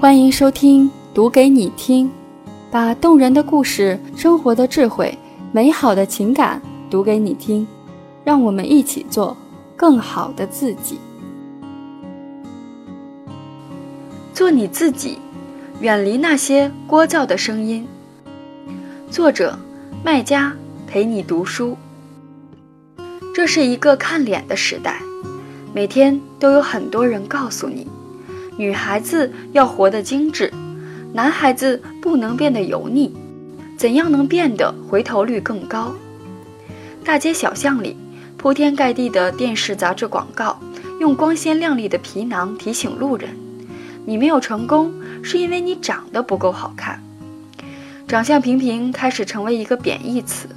欢迎收听，读给你听，把动人的故事、生活的智慧、美好的情感读给你听，让我们一起做更好的自己。做你自己，远离那些聒噪的声音。作者：麦家，陪你读书。这是一个看脸的时代，每天都有很多人告诉你，女孩子要活得精致，男孩子不能变得油腻，怎样能变得回头率更高？大街小巷里，铺天盖地的电视、杂志广告，用光鲜亮丽的皮囊提醒路人：你没有成功，是因为你长得不够好看。长相平平开始成为一个贬义词，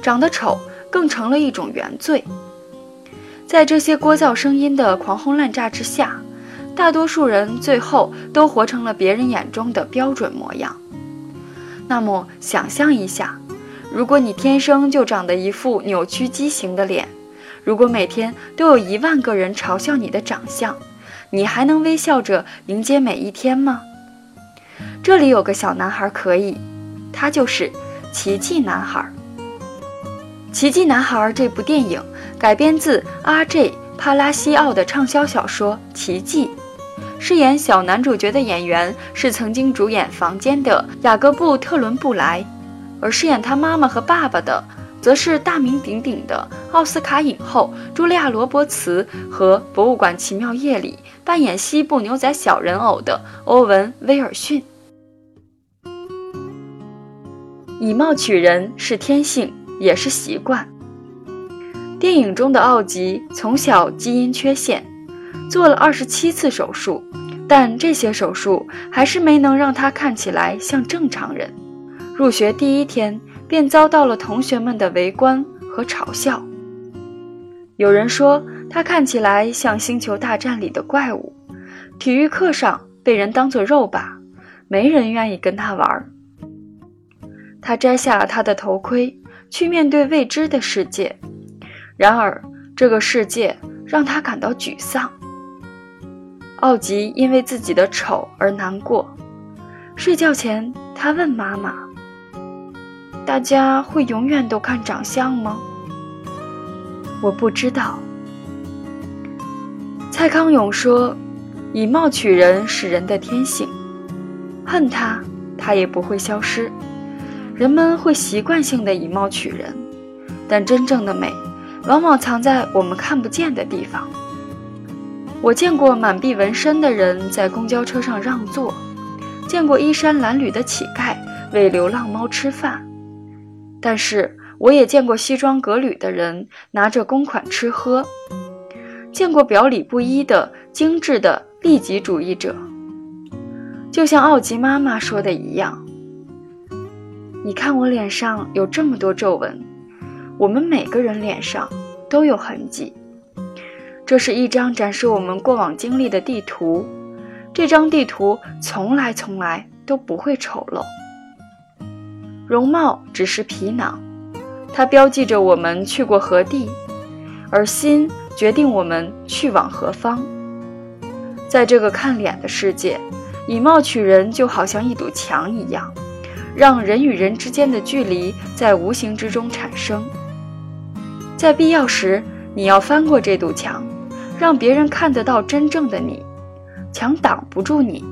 长得丑。更成了一种原罪。在这些聒噪声音的狂轰滥炸之下，大多数人最后都活成了别人眼中的标准模样。那么，想象一下，如果你天生就长得一副扭曲畸形的脸，如果每天都有一万个人嘲笑你的长相，你还能微笑着迎接每一天吗？这里有个小男孩可以，他就是奇迹男孩。《奇迹男孩》这部电影改编自 R.J. 帕拉西奥的畅销小说《奇迹》，饰演小男主角的演员是曾经主演《房间》的雅各布·特伦布莱，而饰演他妈妈和爸爸的，则是大名鼎鼎的奥斯卡影后茱莉亚·罗伯茨和《博物馆奇妙夜》里扮演西部牛仔小人偶的欧文·威尔逊。以貌取人是天性。也是习惯。电影中的奥吉从小基因缺陷，做了二十七次手术，但这些手术还是没能让他看起来像正常人。入学第一天便遭到了同学们的围观和嘲笑。有人说他看起来像《星球大战》里的怪物，体育课上被人当作肉靶，没人愿意跟他玩。他摘下他的头盔。去面对未知的世界，然而这个世界让他感到沮丧。奥吉因为自己的丑而难过。睡觉前，他问妈妈：“大家会永远都看长相吗？”我不知道。蔡康永说：“以貌取人是人的天性，恨他，他也不会消失。”人们会习惯性的以貌取人，但真正的美，往往藏在我们看不见的地方。我见过满臂纹身的人在公交车上让座，见过衣衫褴褛的乞丐为流浪猫吃饭，但是我也见过西装革履的人拿着公款吃喝，见过表里不一的精致的利己主义者。就像奥吉妈妈说的一样。你看我脸上有这么多皱纹，我们每个人脸上都有痕迹。这是一张展示我们过往经历的地图，这张地图从来从来都不会丑陋。容貌只是皮囊，它标记着我们去过何地，而心决定我们去往何方。在这个看脸的世界，以貌取人就好像一堵墙一样。让人与人之间的距离在无形之中产生，在必要时，你要翻过这堵墙，让别人看得到真正的你。墙挡不住你，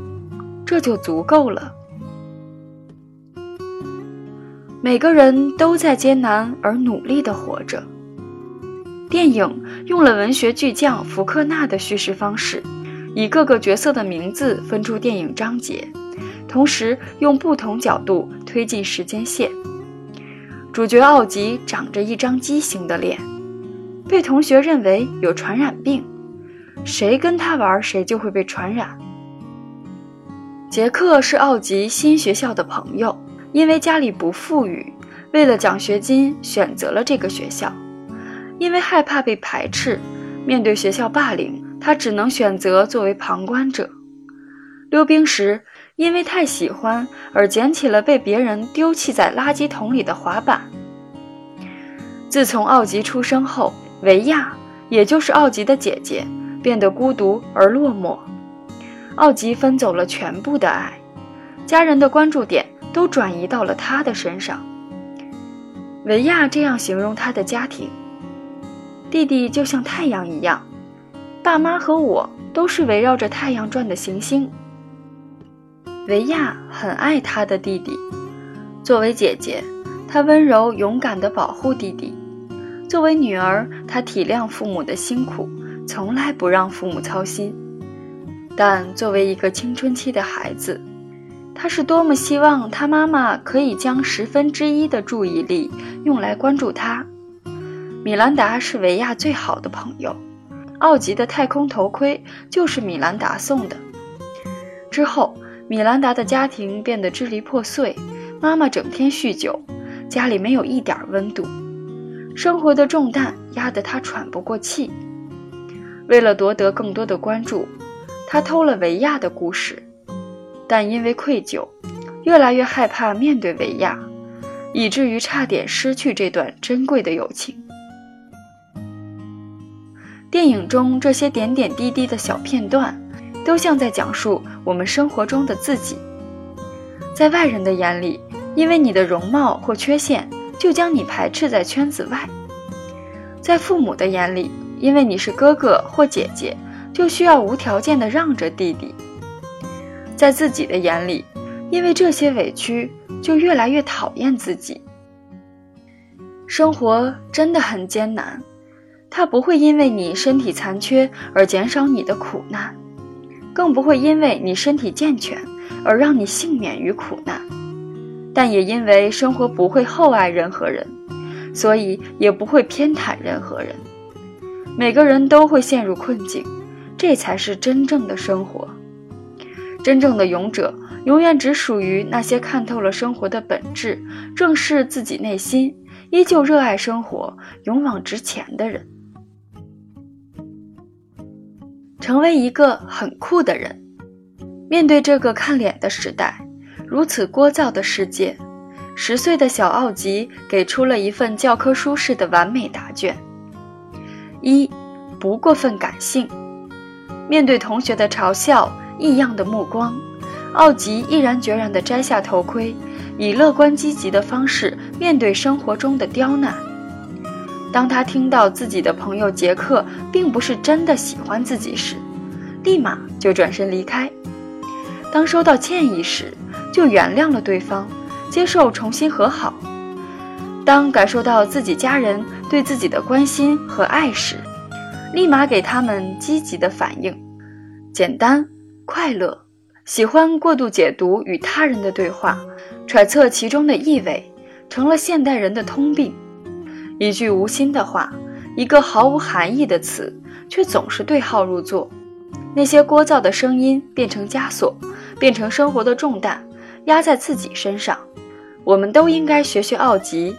这就足够了。每个人都在艰难而努力地活着。电影用了文学巨匠福克纳的叙事方式，以各个角色的名字分出电影章节。同时用不同角度推进时间线。主角奥吉长着一张畸形的脸，被同学认为有传染病，谁跟他玩谁就会被传染。杰克是奥吉新学校的朋友，因为家里不富裕，为了奖学金选择了这个学校。因为害怕被排斥，面对学校霸凌，他只能选择作为旁观者。溜冰时。因为太喜欢而捡起了被别人丢弃在垃圾桶里的滑板。自从奥吉出生后，维亚，也就是奥吉的姐姐，变得孤独而落寞。奥吉分走了全部的爱，家人的关注点都转移到了他的身上。维亚这样形容他的家庭：弟弟就像太阳一样，爸妈和我都是围绕着太阳转的行星。维亚很爱他的弟弟，作为姐姐，她温柔勇敢地保护弟弟；作为女儿，她体谅父母的辛苦，从来不让父母操心。但作为一个青春期的孩子，他是多么希望他妈妈可以将十分之一的注意力用来关注他。米兰达是维亚最好的朋友，奥吉的太空头盔就是米兰达送的。之后，米兰达的家庭变得支离破碎，妈妈整天酗酒，家里没有一点温度，生活的重担压得他喘不过气。为了夺得更多的关注。他偷了维亚的故事，但因为愧疚，越来越害怕面对维亚，以至于差点失去这段珍贵的友情。电影中这些点点滴滴的小片段，都像在讲述我们生活中的自己。在外人的眼里，因为你的容貌或缺陷，就将你排斥在圈子外；在父母的眼里，因为你是哥哥或姐姐。就需要无条件的让着弟弟，在自己的眼里，因为这些委屈，就越来越讨厌自己。生活真的很艰难，它不会因为你身体残缺而减少你的苦难，更不会因为你身体健全而让你幸免于苦难。但也因为生活不会厚爱任何人，所以也不会偏袒任何人。每个人都会陷入困境。这才是真正的生活。真正的勇者，永远只属于那些看透了生活的本质，正视自己内心，依旧热爱生活、勇往直前的人。成为一个很酷的人。面对这个看脸的时代，如此聒噪的世界，十岁的小奥吉给出了一份教科书式的完美答卷：一，不过分感性。面对同学的嘲笑、异样的目光，奥吉毅然决然地摘下头盔，以乐观积极的方式面对生活中的刁难。当他听到自己的朋友杰克并不是真的喜欢自己时，立马就转身离开；当收到歉意时，就原谅了对方，接受重新和好；当感受到自己家人对自己的关心和爱时，立马给他们积极的反应，简单快乐，喜欢过度解读与他人的对话，揣测其中的意味，成了现代人的通病。一句无心的话，一个毫无含义的词，却总是对号入座。那些聒噪的声音变成枷锁，变成生活的重担，压在自己身上。我们都应该学学奥吉，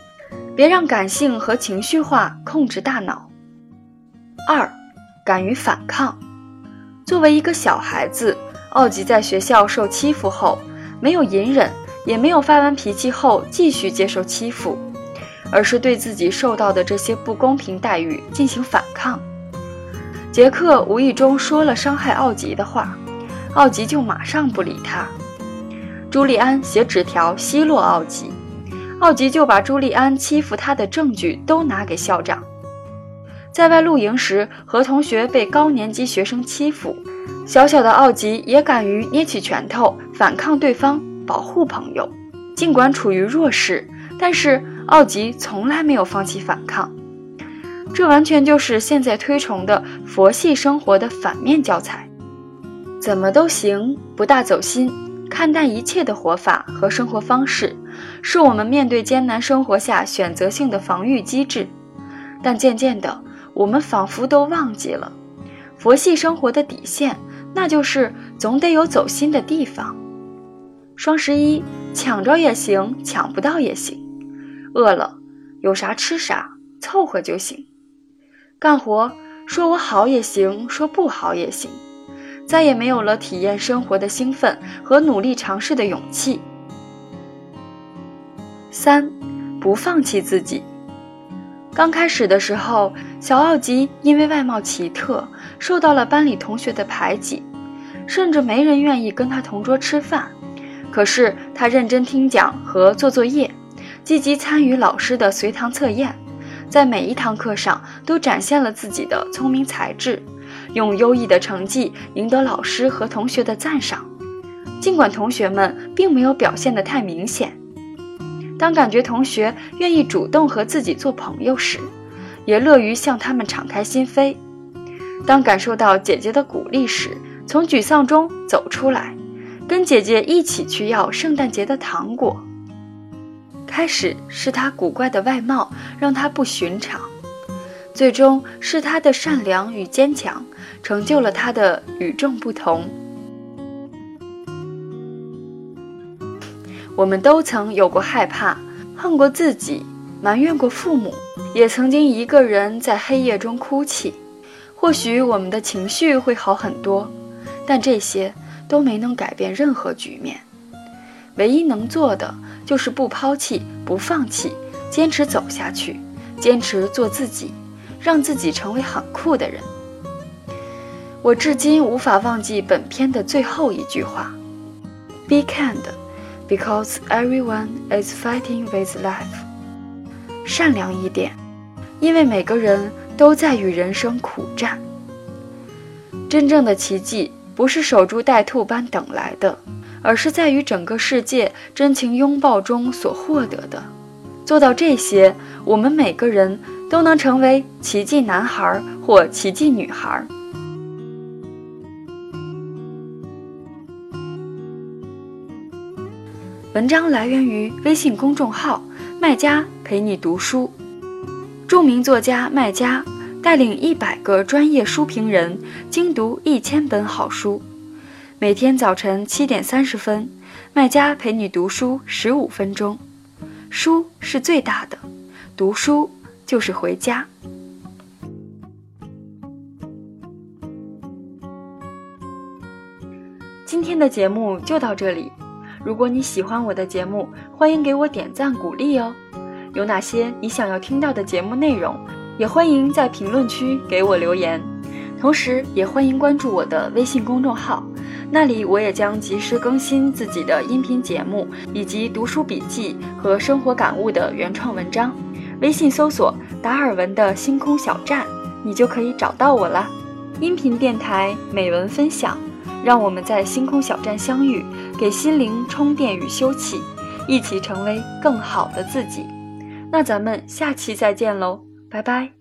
别让感性和情绪化控制大脑。二，敢于反抗。作为一个小孩子，奥吉在学校受欺负后，没有隐忍，也没有发完脾气后继续接受欺负，而是对自己受到的这些不公平待遇进行反抗。杰克无意中说了伤害奥吉的话，奥吉就马上不理他。朱利安写纸条奚落奥吉，奥吉就把朱利安欺负他的证据都拿给校长。在外露营时，和同学被高年级学生欺负，小小的奥吉也敢于捏起拳头反抗对方，保护朋友。尽管处于弱势，但是奥吉从来没有放弃反抗。这完全就是现在推崇的佛系生活的反面教材。怎么都行，不大走心，看淡一切的活法和生活方式，是我们面对艰难生活下选择性的防御机制。但渐渐的。我们仿佛都忘记了，佛系生活的底线，那就是总得有走心的地方。双十一抢着也行，抢不到也行。饿了有啥吃啥，凑合就行。干活说我好也行，说不好也行。再也没有了体验生活的兴奋和努力尝试的勇气。三，不放弃自己。刚开始的时候，小奥吉因为外貌奇特，受到了班里同学的排挤，甚至没人愿意跟他同桌吃饭。可是他认真听讲和做作业，积极参与老师的随堂测验，在每一堂课上都展现了自己的聪明才智，用优异的成绩赢得老师和同学的赞赏。尽管同学们并没有表现得太明显，当感觉同学愿意主动和自己做朋友时，也乐于向他们敞开心扉；当感受到姐姐的鼓励时，从沮丧中走出来。跟姐姐一起去要圣诞节的糖果。开始是她古怪的外貌让她不寻常，最终是她的善良与坚强成就了她的与众不同。我们都曾有过害怕，恨过自己，埋怨过父母，也曾经一个人在黑夜中哭泣。或许我们的情绪会好很多，但这些。都没能改变任何局面，唯一能做的就是不抛弃、不放弃，坚持走下去，坚持做自己，让自己成为很酷的人。我至今无法忘记本片的最后一句话：“Be kind, because everyone is fighting with life。”善良一点，因为每个人都在与人生苦战。真正的奇迹。不是守株待兔般等来的，而是在与整个世界真情拥抱中所获得的。做到这些，我们每个人都能成为奇迹男孩或奇迹女孩。文章来源于微信公众号“麦家陪你读书”，著名作家麦家。带领一百个专业书评人精读一千本好书，每天早晨七点三十分，卖家陪你读书十五分钟。书是最大的，读书就是回家。今天的节目就到这里，如果你喜欢我的节目，欢迎给我点赞鼓励哦。有哪些你想要听到的节目内容？也欢迎在评论区给我留言，同时也欢迎关注我的微信公众号，那里我也将及时更新自己的音频节目以及读书笔记和生活感悟的原创文章。微信搜索“达尔文的星空小站”，你就可以找到我了。音频电台美文分享，让我们在星空小站相遇，给心灵充电与休憩，一起成为更好的自己。那咱们下期再见喽！拜拜。